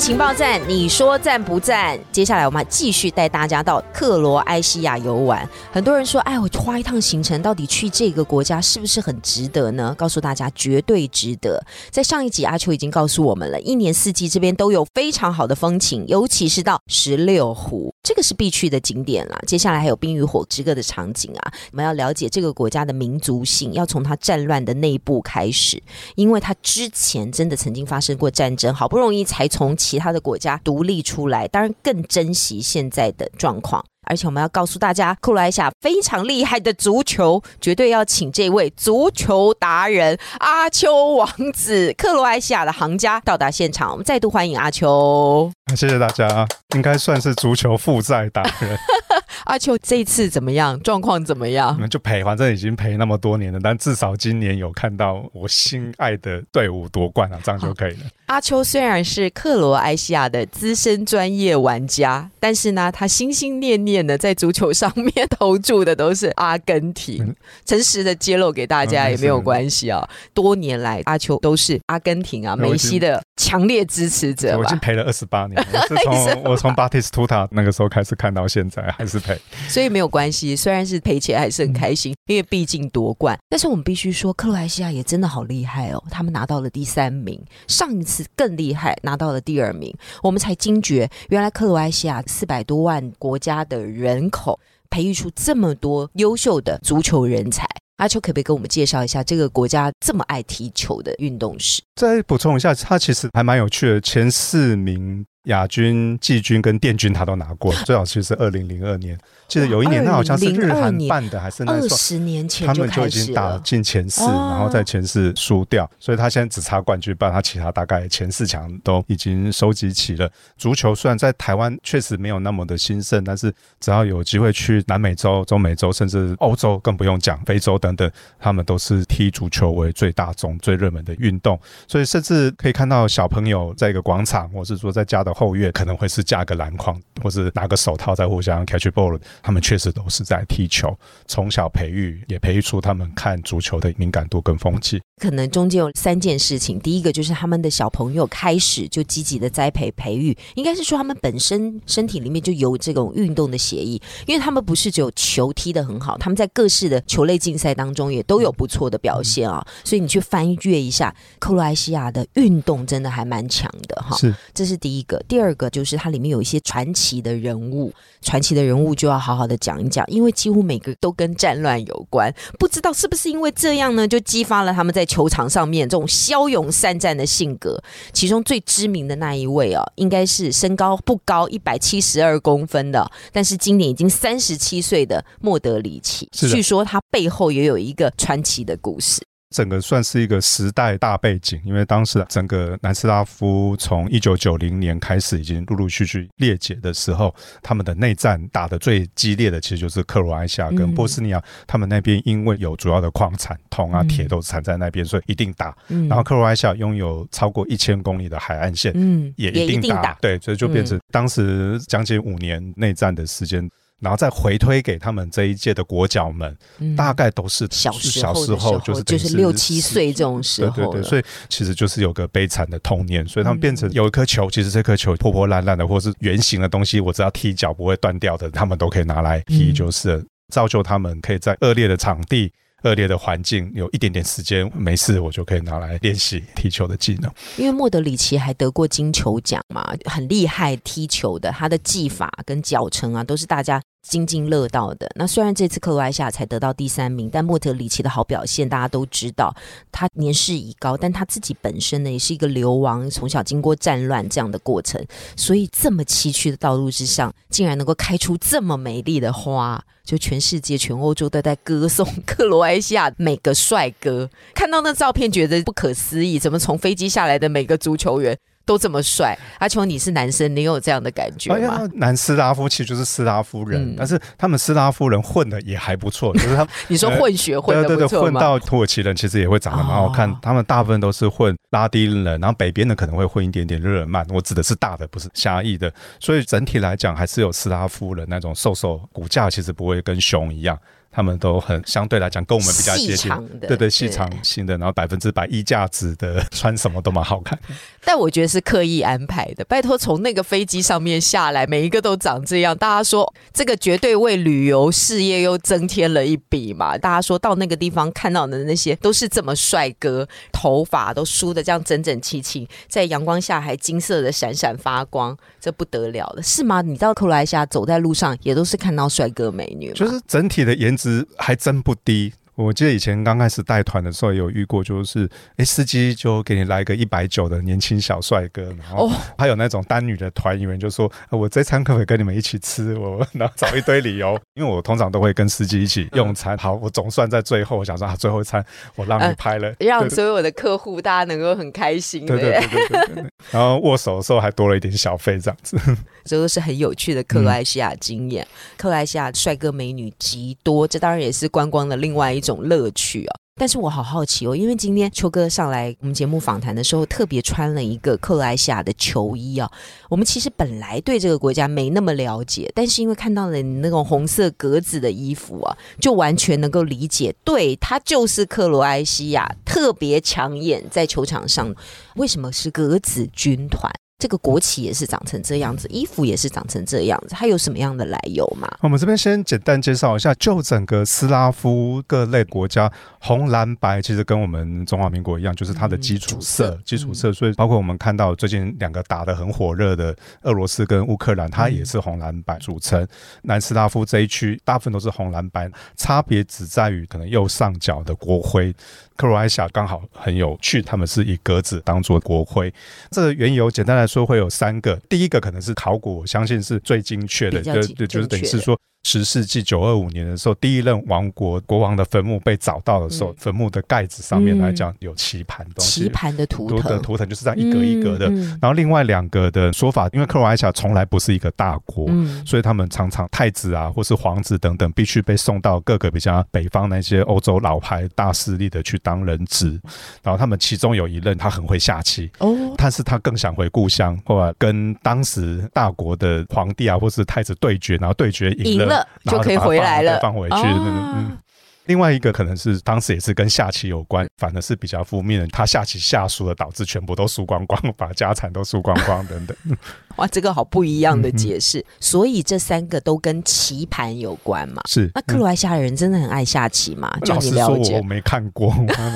情报站，你说赞不赞？接下来我们继续带大家到克罗埃西亚游玩。很多人说，哎，我花一趟行程，到底去这个国家是不是很值得呢？告诉大家，绝对值得。在上一集，阿秋已经告诉我们了，一年四季这边都有非常好的风情，尤其是到十六湖，这个是必去的景点啦。接下来还有冰与火之歌的场景啊，我们要了解这个国家的民族性，要从它战乱的内部开始，因为它之前真的曾经发生过战争，好不容易才从其他的国家独立出来，当然更珍惜现在的状况。而且我们要告诉大家，克罗埃西亚非常厉害的足球，绝对要请这位足球达人阿丘王子，克罗埃西亚的行家到达现场。我们再度欢迎阿丘。谢谢大家，应该算是足球负债达人。阿秋这一次怎么样？状况怎么样？就赔，反正已经赔那么多年了，但至少今年有看到我心爱的队伍夺冠啊，这样就可以了。阿秋虽然是克罗埃西亚的资深专业玩家，但是呢，他心心念念的在足球上面投注的都是阿根廷。诚实的揭露给大家也没有关系啊。多年来，阿秋都是阿根廷啊梅西的强烈支持者。我已经陪了二十八年，我是从我从巴蒂斯图塔那个时候开始看到现在，还是陪。所以没有关系，虽然是赔钱，还是很开心，因为毕竟夺冠。但是我们必须说，克罗埃西亚也真的好厉害哦，他们拿到了第三名，上一次更厉害，拿到了第二名。我们才惊觉，原来克罗埃西亚四百多万国家的人口，培育出这么多优秀的足球人才。阿秋可不可以跟我们介绍一下这个国家这么爱踢球的运动史？再补充一下，它其实还蛮有趣的，前四名。亚军、季军跟殿军他都拿过，最早其实是二零零二年，记得有一年，那好像是日韩办的，还是那二十年前他们就已经打进前四，然后在前四输掉，所以他现在只差冠军，不然他其他大概前四强都已经收集齐了。足球虽然在台湾确实没有那么的兴盛，但是只要有机会去南美洲、中美洲，甚至欧洲，更不用讲非洲等等，他们都是踢足球为最大众、最热门的运动，所以甚至可以看到小朋友在一个广场，或是说在家的。后院可能会是架个篮筐，或是拿个手套在互相 catch ball。他们确实都是在踢球，从小培育也培育出他们看足球的敏感度跟风气。可能中间有三件事情，第一个就是他们的小朋友开始就积极的栽培培育，应该是说他们本身身体里面就有这种运动的协议，因为他们不是只有球踢得很好，他们在各式的球类竞赛当中也都有不错的表现啊。所以你去翻阅一下克罗埃西亚的运动，真的还蛮强的哈。是，这是第一个。第二个就是它里面有一些传奇的人物，传奇的人物就要好好的讲一讲，因为几乎每个都跟战乱有关。不知道是不是因为这样呢，就激发了他们在球场上面这种骁勇善战的性格。其中最知名的那一位哦，应该是身高不高，一百七十二公分的，但是今年已经三十七岁的莫德里奇。据说他背后也有一个传奇的故事。整个算是一个时代大背景，因为当时整个南斯拉夫从一九九零年开始已经陆陆续续裂解的时候，他们的内战打得最激烈的其实就是克罗埃西亚跟波斯尼亚，他们那边因为有主要的矿产，铜啊铁都产在那边，所以一定打。然后克罗埃西亚拥有超过一千公里的海岸线，嗯，也一定打。对，所以就变成当时将近五年内战的时间。然后再回推给他们这一届的国脚们，大概都是小小时候，就是就是六七岁这种时候，对对对，所以其实就是有个悲惨的童年，所以他们变成有一颗球，其实这颗球破破烂烂的，或是圆形的东西，我只要踢脚不会断掉的，他们都可以拿来踢，就是造就他们可以在恶劣的场地。恶劣的环境，有一点点时间没事，我就可以拿来练习踢球的技能。因为莫德里奇还得过金球奖嘛，很厉害踢球的，他的技法跟脚程啊，都是大家津津乐道的。那虽然这次克罗埃西亚才得到第三名，但莫德里奇的好表现，大家都知道。他年事已高，但他自己本身呢，也是一个流亡，从小经过战乱这样的过程，所以这么崎岖的道路之上，竟然能够开出这么美丽的花。就全世界、全欧洲都在歌颂克罗埃西亚每个帅哥，看到那照片觉得不可思议，怎么从飞机下来的每个足球员？都这么帅。阿琼，你是男生，你有这样的感觉吗？南斯拉夫其实就是斯拉夫人，但是他们斯拉夫人混的也还不错，就是他你说混血混的对对，混到土耳其人其实也会长得蛮好看。他们大部分都是混拉丁人，然后北边的可能会混一点点日耳曼。我指的是大的，不是狭义的。所以整体来讲，还是有斯拉夫人那种瘦瘦骨架，其实不会跟熊一样。他们都很相对来讲跟我们比较接近，对对，细长型的，然后百分之百衣架子的，穿什么都蛮好看。但我觉得是刻意安排的。拜托，从那个飞机上面下来，每一个都长这样，大家说这个绝对为旅游事业又增添了一笔嘛？大家说到那个地方看到的那些都是这么帅哥，头发都梳的这样整整齐齐，在阳光下还金色的闪闪发光，这不得了了，是吗？你到克罗埃西亚走在路上也都是看到帅哥美女，就是整体的颜。值还真不低。我记得以前刚开始带团的时候有遇过，就是哎，司机就给你来个一百九的年轻小帅哥，然后还有那种单女的团员就说：“我这餐可不可以跟你们一起吃？”我然后找一堆理由，因为我通常都会跟司机一起用餐。好，我总算在最后，我想说啊，最后一餐我让你拍了，让所有的客户大家能够很开心。对对对对对。然后握手的时候还多了一点小费，这样子。这都是很有趣的克罗埃西亚经验。克罗埃西亚帅哥美女极多，这当然也是观光的另外一种种乐趣啊。但是我好好奇哦，因为今天秋哥上来我们节目访谈的时候，特别穿了一个克罗埃西亚的球衣啊。我们其实本来对这个国家没那么了解，但是因为看到了你那种红色格子的衣服啊，就完全能够理解，对，它就是克罗埃西亚特别抢眼，在球场上为什么是格子军团？这个国旗也是长成这样子，衣服也是长成这样子，它有什么样的来由吗？我们这边先简单介绍一下，就整个斯拉夫各类国家，红蓝白其实跟我们中华民国一样，就是它的基础色，基础色。所以包括我们看到最近两个打得很火热的俄罗斯跟乌克兰，它也是红蓝白组成。南斯拉夫这一区大部分都是红蓝白，差别只在于可能右上角的国徽。克罗埃西亚刚好很有趣，他们是以格子当做国徽。这个缘由简单来说会有三个，第一个可能是考古，我相信是最精确的，就就是等于是说。十世纪九二五年的时候，第一任王国国王的坟墓被找到的时候，坟墓的盖子上面来讲有棋盘东西，棋盘的图腾，的图腾就是这样一格一格的。然后另外两个的说法，因为克罗埃西亚从来不是一个大国，所以他们常常太子啊，或是皇子等等，必须被送到各个比较北方那些欧洲老牌大势力的去当人质。然后他们其中有一任他很会下棋，哦，但是他更想回故乡，或跟当时大国的皇帝啊，或是太子对决，然后对决赢了。就可以回来了，放回去。嗯，另外一个可能是当时也是跟下棋有关，反而是比较负面的。他下棋下输了，导致全部都输光光，把家产都输光光等等。哇，这个好不一样的解释。所以这三个都跟棋盘有关嘛？是。那克罗埃西亚人真的很爱下棋吗？老实说，我没看过，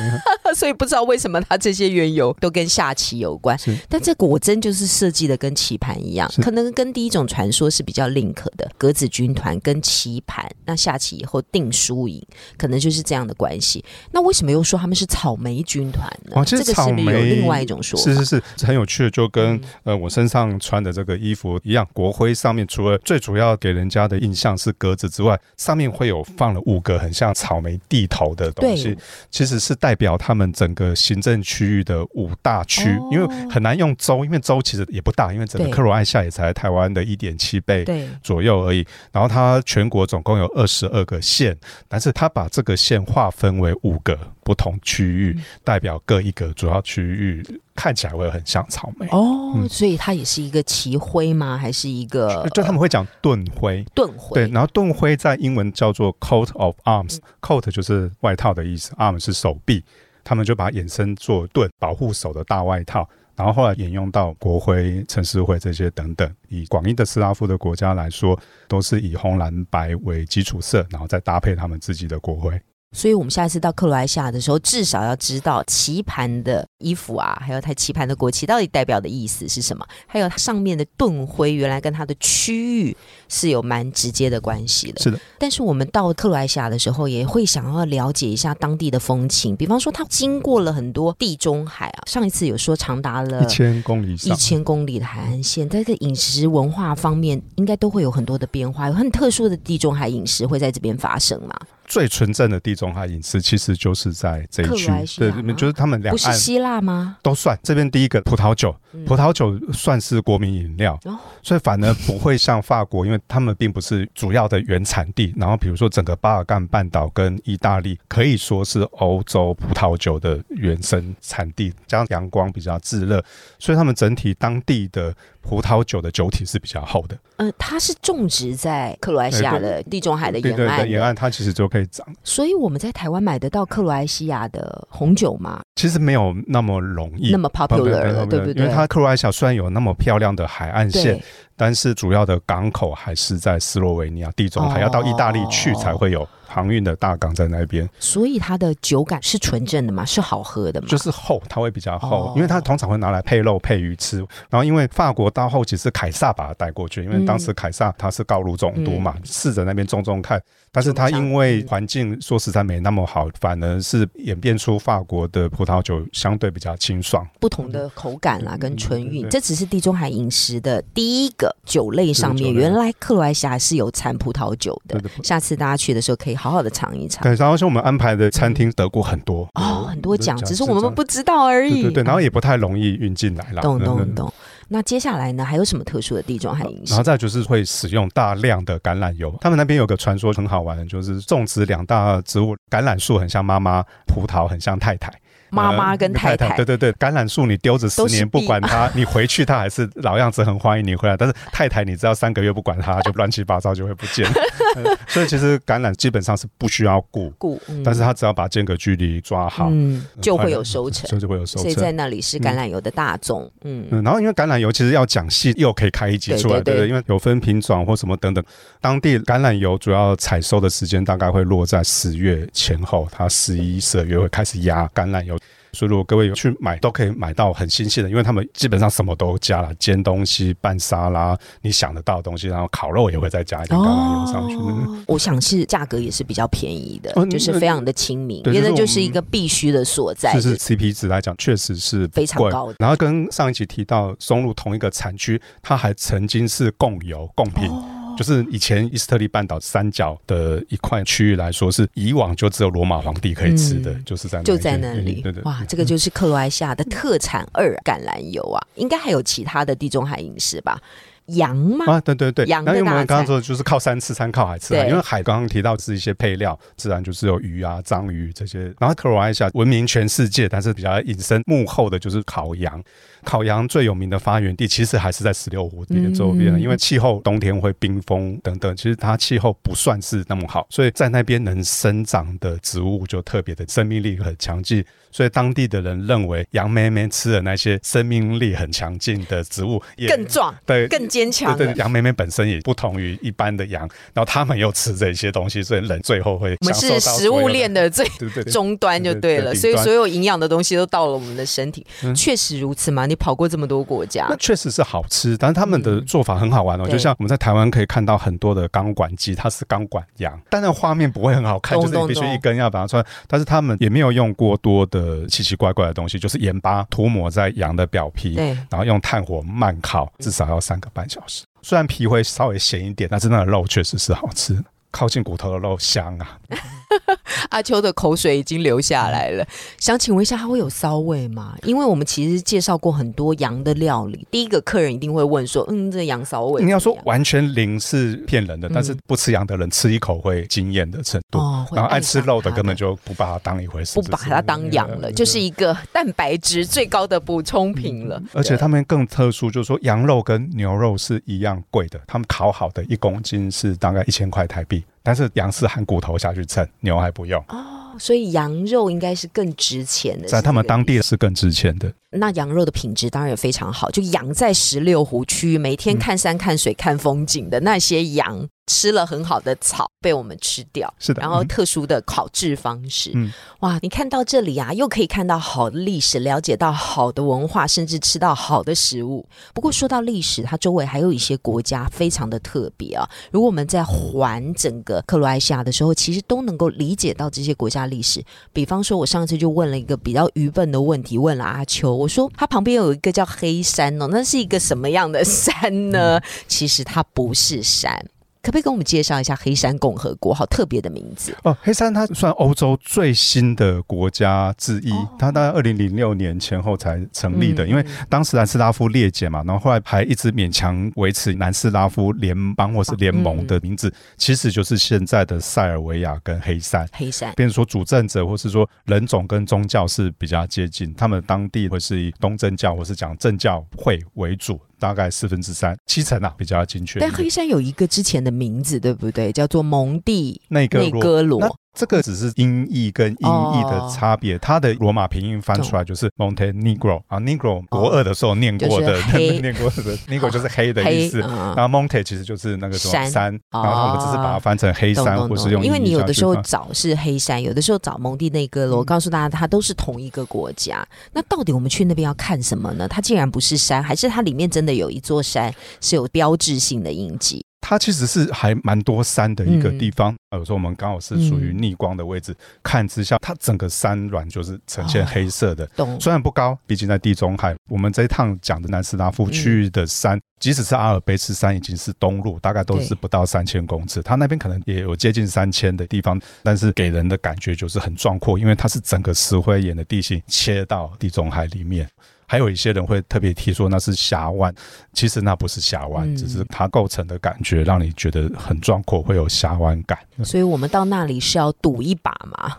所以不知道为什么他这些缘由都跟下棋有关。但这果真就是设计的跟棋盘一样，可能跟第一种传说是比较 link 的格子军团跟棋盘。那下棋以后定输赢，可能就是这样的关系。那为什么又说他们是草莓军团呢？这个是不是有另外一种说法？是是是，很有趣的，就跟呃我身上穿的。这个衣服一样，国徽上面除了最主要给人家的印象是格子之外，上面会有放了五个很像草莓地头的东西，其实是代表他们整个行政区域的五大区，因为很难用州，因为州其实也不大，因为整个克罗埃西亚也才台湾的一点七倍左右而已。然后它全国总共有二十二个县，但是它把这个县划分为五个不同区域，代表各一个主要区域。看起来会很像草莓哦，所以它也是一个旗徽吗？还是一个？就他们会讲盾徽，盾徽对。然后盾徽在英文叫做 coat of arms，coat 就是外套的意思，arm 是手臂，他们就把它衍生做盾，保护手的大外套。然后后来沿用到国徽、城市徽这些等等。以广义的斯拉夫的国家来说，都是以红蓝白为基础色，然后再搭配他们自己的国徽。所以，我们下一次到克罗埃西亚的时候，至少要知道棋盘的衣服啊，还有它棋盘的国旗到底代表的意思是什么，还有它上面的盾徽，原来跟它的区域是有蛮直接的关系的。是的。但是我们到克罗埃西亚的时候，也会想要了解一下当地的风情，比方说，它经过了很多地中海啊，上一次有说长达了一千公里，一千公里的海岸线，在这个饮食文化方面，应该都会有很多的变化，有很特殊的地中海饮食会在这边发生嘛？最纯正的地中海饮食其实就是在这一区克罗埃，西亚对，就是他们两岸不是希腊吗？都算。这边第一个葡萄酒，嗯葡萄酒算是国民饮料，哦所以反而不会像法国，因为他们并不是主要的原产地。然后比如说整个巴尔干半岛跟意大利可以说是欧洲葡萄酒的原生产地，加上阳光比较炙热，所以他们整体当地的葡萄酒的酒体是比较厚的。呃，它是种植在克罗埃西亚的地中海的对对对，沿岸的沿岸它其实就可以长，所以我们在台湾买得到克罗埃西亚的红酒吗？其实没有那么容易那。么 popular 了，对不对？因为它克罗埃西亚虽然有那么漂亮的海岸线，但是主要的港口还是在斯洛维尼亚地中海，哦要到意大利去才会有航运的大港在那边，所以它的酒感是纯正的吗？是好喝的吗？就是厚，它会比较厚哦，因为它通常会拿来配肉配鱼吃。然后因为法国到后期是凯撒把它带过去，因为当时凯撒他是高卢总督嘛，试着那边种种看，但是它因为环境说实在没那么好，反而是演变出法国的葡萄酒相对比较清爽。不同的口感啦，嗯跟纯韵，对对这只是地中海饮食的第一个酒类上面。原来克罗埃西亚是有产葡萄酒的下次大家去的时候可以好好的尝一尝。对，然后像我们安排的餐厅得过很多哦，很多奖，只是我们不知道而已。对对对，然后也不太容易运进来啦。懂懂懂。那接下来呢，还有什么特殊的地中海饮食然后？再就是会使用大量的橄榄油。他们那边有个传说很好玩的，就是种植两大植物，橄榄树很像妈妈，葡萄很像太太。妈妈跟呃太太对对对，橄榄树你丢着十年不管它，你回去它还是老样子，很欢迎你回来。但是太太，你知道三个月不管它，就乱七八糟就会不见。呃所以其实橄榄基本上是不需要顾，顾，嗯但是它只要把间隔距离抓好，嗯就会有收成，所以就会有收成所以在。那里是橄榄油的大宗。嗯，嗯，然后因为橄榄油其实要讲细，又可以开一集出来，对对？因为有分品种或什么等等。当地橄榄油主要采收的时间大概会落在十月前后，它十一、十二月会开始压橄榄油。所以如果各位有去买，都可以买到很新鲜的，因为他们基本上什么都加了，煎东西、拌沙拉，你想得到的东西，然后烤肉也会再加一点橄榄油上去。哦，我想是价格也是比较便宜的，哦就是非常的亲民，对因为那就是一个必须的所在。就是 CP 值来讲，确实是非常高的然后跟上一集提到松露同一个产区，它还曾经是共有贡品。哦就是以前伊斯特利半岛三角的一块区域来说，是以往就只有罗马皇帝可以吃的，嗯就是在就在那里对对，哇，这个就是克罗埃西亚的特产二橄榄油啊，应该还有其他的地中海饮食吧？羊吗？啊，对对对，羊因为我们刚刚说的就是靠山吃山，靠海吃海，因为海刚刚提到是一些配料，自然就是有鱼啊、章鱼这些。然后克罗埃西亚闻名全世界，但是比较隐身幕后的就是烤羊。烤羊最有名的发源地其实还是在十六湖边周边，嗯因为气候冬天会冰封等等，其实它气候不算是那么好，所以在那边能生长的植物就特别的生命力很强劲。所以当地的人认为杨妹妹吃的那些生命力很强劲的植物也更壮、对更坚强了对对，。羊妹妹本身也不同于一般的羊，然后他们又吃这些东西，所以人最后会我们是食物链的最终端就对了，所以所有营养的东西都到了我们的身体。嗯确实如此嘛？你跑过这么多国家那，确实是好吃，但是他们的做法很好玩哦，对就像我们在台湾可以看到很多的钢管鸡，它是钢管羊，但那画面不会很好看，懂就是你必须一根要把它穿，但是他们也没有用过多的奇奇怪怪的东西，就是盐巴涂抹在羊的表皮，对，然后用炭火慢烤，至少要三个半小时。虽然皮会稍微咸一点，但是那个肉确实是好吃，靠近骨头的肉香啊。阿秋的口水已经流下来了。想请问一下，它会有骚味吗？因为我们其实介绍过很多羊的料理，第一个客人一定会问说：“嗯，这羊骚味怎么样？”你要说完全零是骗人的，嗯但是不吃羊的人吃一口会惊艳的程度。哦，然后爱吃肉的根本就不把它当一回事，不把它当羊了，就是一个蛋白质最高的补充品了。而且他们更特殊，就是说羊肉跟牛肉是一样贵的，他们烤好的一公斤是大概一千块台币，但是羊是含骨头下去称，牛还不用，哦，所以羊肉应该是更值钱的，在他们当地是更值钱的。那羊肉的品质当然也非常好，就养在十六湖区，每天看山看水看风景的那些羊，吃了很好的草被我们吃掉。是的，然后嗯特殊的烤制方式，嗯哇！你看到这里啊，又可以看到好的历史，了解到好的文化，甚至吃到好的食物。不过说到历史，它周围还有一些国家非常的特别啊。如果我们在环整个克罗埃西亚的时候，其实都能够理解到这些国家历史。比方说，我上次就问了一个比较愚笨的问题，问了阿秋，我说它旁边有一个叫黑山哦，那是一个什么样的山呢？其实它不是山。可不可以跟我们介绍一下黑山共和国？好特别的名字哦。黑山它算欧洲最新的国家之一，它大概二零零六年前后才成立的。因为当时南斯拉夫裂解嘛，然后后来还一直勉强维持南斯拉夫联邦或是联盟的名字，其实就是现在的塞尔维亚跟黑山。黑山，变成说主政者或是说人种跟宗教是比较接近，他们当地会是以东正教或是讲正教会为主。大概四分之三，七成啊，比较精确。但黑山有一个之前的名字，对不对？叫做蒙蒂内格罗。这个只是音译跟音译的差别，它的罗马拼音翻出来就是 Montenegro 啊，Negro 国二的时候念过的，念过的 Negro 就是黑的意思。然后 Monte 其实就是那个什么山，然后我们只是把它翻成黑山，或是用因为你有的时候找是黑山，有的时候找蒙蒂内哥罗。我告诉大家，它都是同一个国家。那到底我们去那边要看什么呢？它竟然不是山，还是它里面真的有一座山是有标志性的印记？它其实是还蛮多山的一个地方，有时候我们刚好是属于逆光的位置，看之下，它整个山峦就是呈现黑色的。虽然不高，毕竟在地中海。我们这一趟讲的南斯拉夫区域的山，即使是阿尔卑斯山，已经是东路，大概都是不到三千公尺。它那边可能也有接近三千的地方，但是给人的感觉就是很壮阔，因为它是整个石灰岩的地形切到地中海里面。还有一些人会特别提说那是峡湾，其实那不是峡湾，只是它构成的感觉让你觉得很壮阔，会有峡湾感。所以我们到那里是要赌一把嘛？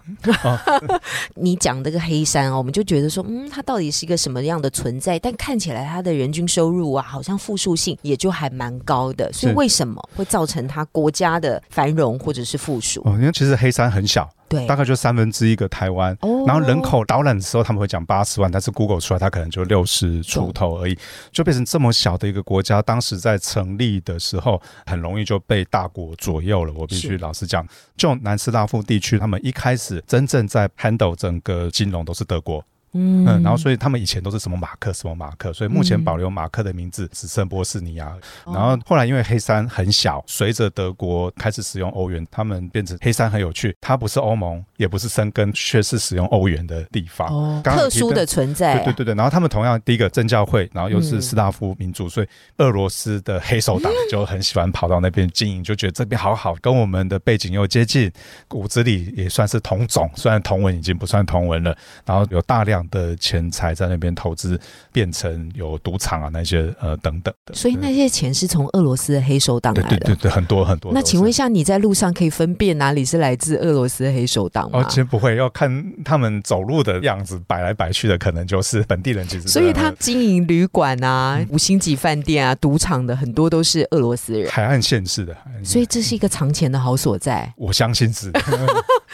你讲这个黑山哦，我们就觉得说，嗯，它到底是一个什么样的存在？但看起来它的人均收入啊，好像复数性也就还蛮高的。所以为什么会造成它国家的繁荣或者是复苏？哦，因为其实黑山很小。对，大概就三分之一个台湾，然后人口导览的时候他们会讲八十万，但是 Google 出来它可能就六十出头而已，就变成这么小的一个国家。当时在成立的时候，很容易就被大国左右了。我必须老实讲，就南斯拉夫地区，他们一开始真正在 handle 整个金融都是德国。嗯，然后所以他们以前都是什么马克什么马克，所以目前保留马克的名字只剩波斯尼亚。然后后来因为黑山很小，随着德国开始使用欧元，他们变成黑山很有趣，它不是欧盟，也不是生根，却是使用欧元的地方，哦，刚特殊的存在。对对对对。然后他们同样第一个政教会，然后又是斯拉夫民族，所以俄罗斯的黑手党就很喜欢跑到那边经营，就觉得这边好好，跟我们的背景又接近，骨子里也算是同种，虽然同文已经不算同文了，然后有大量。的钱财在那边投资，变成有赌场啊那些呃等等的，所以那些钱是从俄罗斯的黑手党来的，对对对，很多很多。那请问一下，你在路上可以分辨哪里是来自俄罗斯的黑手党吗？哦，其实不会，要看他们走路的样子，摆来摆去的，可能就是本地人。其实，所以他经营旅馆啊、五星级饭店啊、赌场的很多都是俄罗斯人，海岸线式的，所以这是一个藏钱的好所在。我相信是。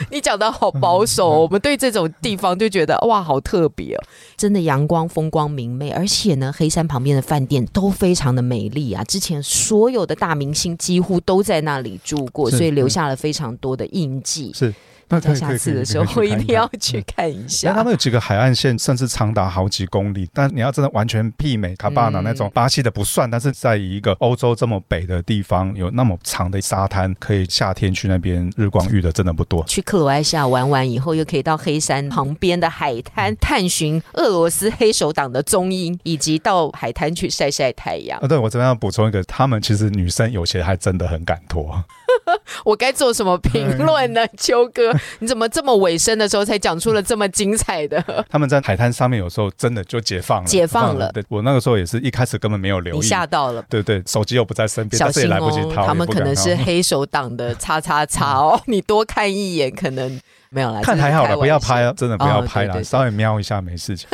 你讲的好保守，我们对这种地方就觉得哇，好特别哦！真的阳光风光明媚，而且呢，黑山旁边的饭店都非常的美丽啊。之前所有的大明星几乎都在那里住过，所以留下了非常多的印记。是。那下次的时候，我一定要去看一下。那他们有几个海岸线，甚至长达好几公里。但你要真的完全媲美卡巴纳那种巴西的不算，但是在一个欧洲这么北的地方，有那么长的沙滩，可以夏天去那边日光浴的真的不多。去克罗埃西亚玩完以后，又可以到黑山旁边的海滩探寻俄罗斯黑手党的踪影，以及到海滩去晒晒太阳。啊，对我这边要补充一个，他们其实女生有些还真的很敢脱。我该做什么评论呢，秋哥？你怎么这么尾声的时候才讲出了这么精彩的？他们在海滩上面有时候真的就解放了，解放了。对我那个时候也是一开始根本没有留意，吓到了。对对，手机又不在身边，小心哦。他们可能是黑手党的叉叉叉哦，你多看一眼可能。没有啦，看还好了，不要拍了，真的不要拍了，稍微瞄一下没事情。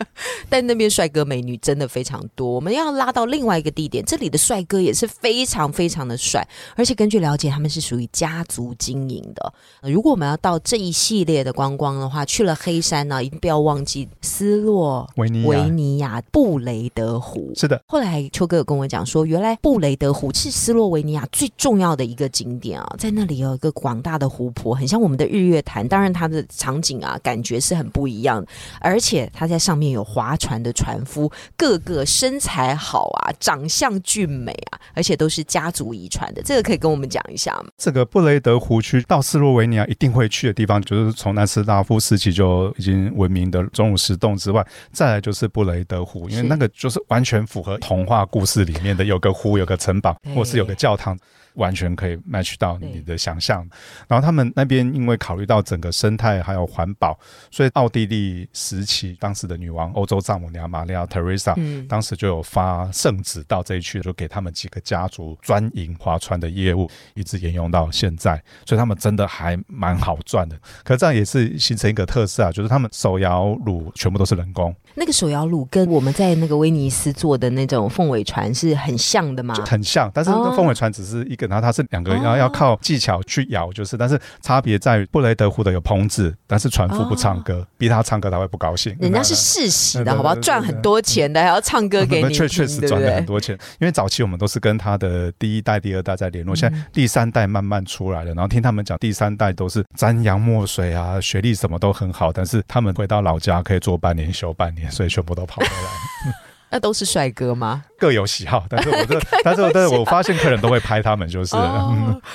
但那边帅哥美女真的非常多，我们要拉到另外一个地点，这里的帅哥也是非常非常的帅，而且根据了解，他们是属于家族经营的。如果我们要到这一系列的观光的话，去了黑山呢，一定不要忘记斯洛维尼亚布雷德湖。是的，后来秋哥有跟我讲说，原来布雷德湖是斯洛维尼亚最重要的一个景点啊，在那里有一个广大的湖泊，很像我们的日月潭。船，当然它的场景啊，感觉是很不一样的，而且它在上面有划船的船夫，个个身材好啊，长相俊美啊，而且都是家族遗传的，这个可以跟我们讲一下吗？这个布雷德湖区到斯洛维尼亚一定会去的地方，就是从南斯拉夫时期就已经闻名的钟乳石洞之外，再来就是布雷德湖，因为那个就是完全符合童话故事里面的有个湖、有个城堡，或是有个教堂。完全可以 match 到你的想象，然后他们那边因为考虑到整个生态还有环保，所以奥地利时期当时的女王欧洲丈母娘玛利亚·特蕾莎，当时就有发圣旨到这一区，就给他们几个家族专营划船的业务，一直沿用到现在，所以他们真的还蛮好赚的。可这样也是形成一个特色啊，就是他们手摇橹全部都是人工。那个手摇橹跟我们在那个威尼斯做的那种凤尾船是很像的吗？很像，但是凤尾船只是一个，然后它是两个，然后要靠技巧去咬，就是，但是差别在于布雷德湖的有棚子，但是船夫不唱歌，逼他唱歌他会不高兴。人家是世袭的，好不好？赚很多钱的，还要唱歌给你，确确实赚了很多钱。因为早期我们都是跟他的第一代、第二代在联络，现在第三代慢慢出来了，然后听他们讲，第三代都是沾洋墨水啊，学历什么都很好，但是他们回到老家可以做半年休半年。所以全部都跑回来，那都是帅哥吗？各有喜好，但是我这，但是但是我发现客人都会拍他们，就是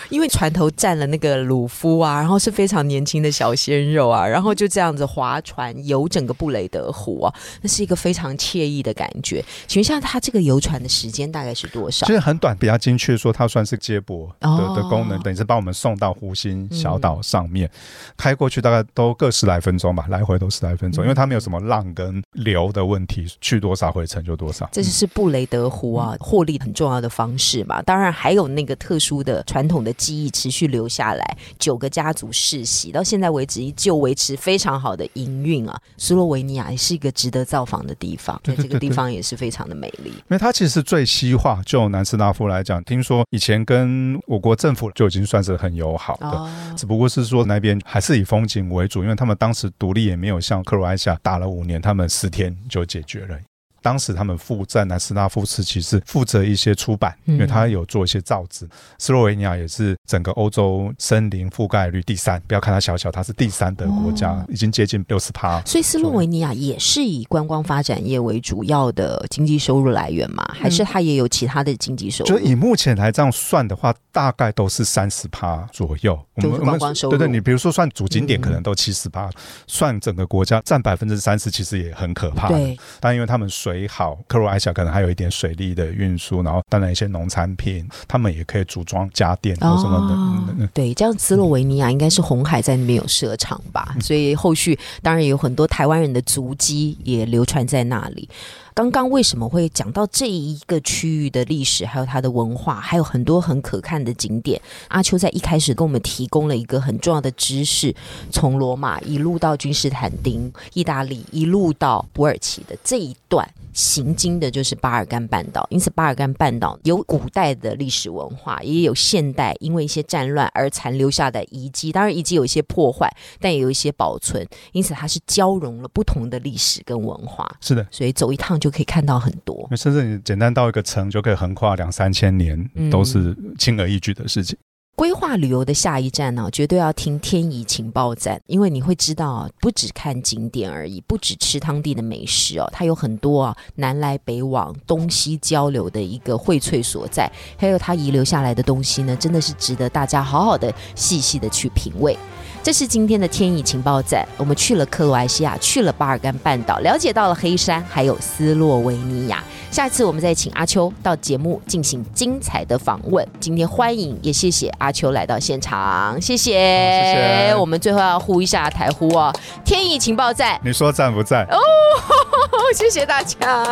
因为船头站了那个鲁夫啊，然后是非常年轻的小鲜肉啊，然后就这样子划船游整个布雷德湖啊，那是一个非常惬意的感觉。请问一下，他这个游船的时间大概是多少？其实很短，比较精确说，它算是接驳的的功能，等于是把我们送到湖心小岛上面，开过去大概都各十来分钟吧，来回都十来分钟，因为它没有什么浪跟流的问题，去多少回程就多少。这就是布雷。德湖啊，获利很重要的方式嘛，当然还有那个特殊的传统的记忆持续留下来。九个家族世袭到现在为止依旧维持非常好的营运啊。斯洛维尼亚也是一个值得造访的地方，对这个地方也是非常的美丽。因为它其实最西化，就南斯拉夫来讲，听说以前跟我国政府就已经算是很友好的，只不过是说那边还是以风景为主，因为他们当时独立也没有像克罗埃西亚打了五年，他们十天就解决了。当时他们负在南斯拉夫时期是负责一些出版，因为他有做一些造纸。斯洛维尼亚也是整个欧洲森林覆盖率第三，不要看它小小，它是第三的国家，已经接近六十趴。所以斯洛维尼亚也是以观光发展业为主要的经济收入来源嘛？还是它也有其他的经济收入？就以目前来这样算的话，大概都是三十趴左右。就是观光收入。对对，你比如说算主景点，可能都七十趴，算整个国家占百分之三十，其实也很可怕。对，但因为他们水。水好，克罗埃西亚可能还有一点水利的运输，然后当然一些农产品，他们也可以组装家电或什么的。对，这样斯洛维尼亚应该是红海在那边有设厂吧，所以后续当然有很多台湾人的足迹也流传在那里。刚刚为什么会讲到这一个区域的历史，还有它的文化，还有很多很可看的景点？阿秋在一开始跟我们提供了一个很重要的知识，从罗马一路到君士坦丁，意大利一路到土耳其的这一段。行经的就是巴尔干半岛，因此巴尔干半岛有古代的历史文化，也有现代因为一些战乱而残留下的遗迹。当然，遗迹有一些破坏，但也有一些保存。因此，它是交融了不同的历史跟文化。是的，所以走一趟就可以看到很多。甚至你简单到一个城，就可以横跨两三千年，都是轻而易举的事情。规划旅游的下一站呢，绝对要听天怡情报站，因为你会知道，不只看景点而已，不只吃当地的美食哦，它有很多啊南来北往、东西交流的一个荟萃所在，还有它遗留下来的东西呢，真的是值得大家好好的、细细的去品味。这是今天的天意情报站，我们去了克罗埃西亚，去了巴尔干半岛，了解到了黑山，还有斯洛维尼亚。下次我们再请阿秋到节目进行精彩的访问。今天欢迎，也谢谢阿秋来到现场，谢谢。谢谢。我们最后要呼一下台呼哦，天意情报站，你说在不在？哦，谢谢大家。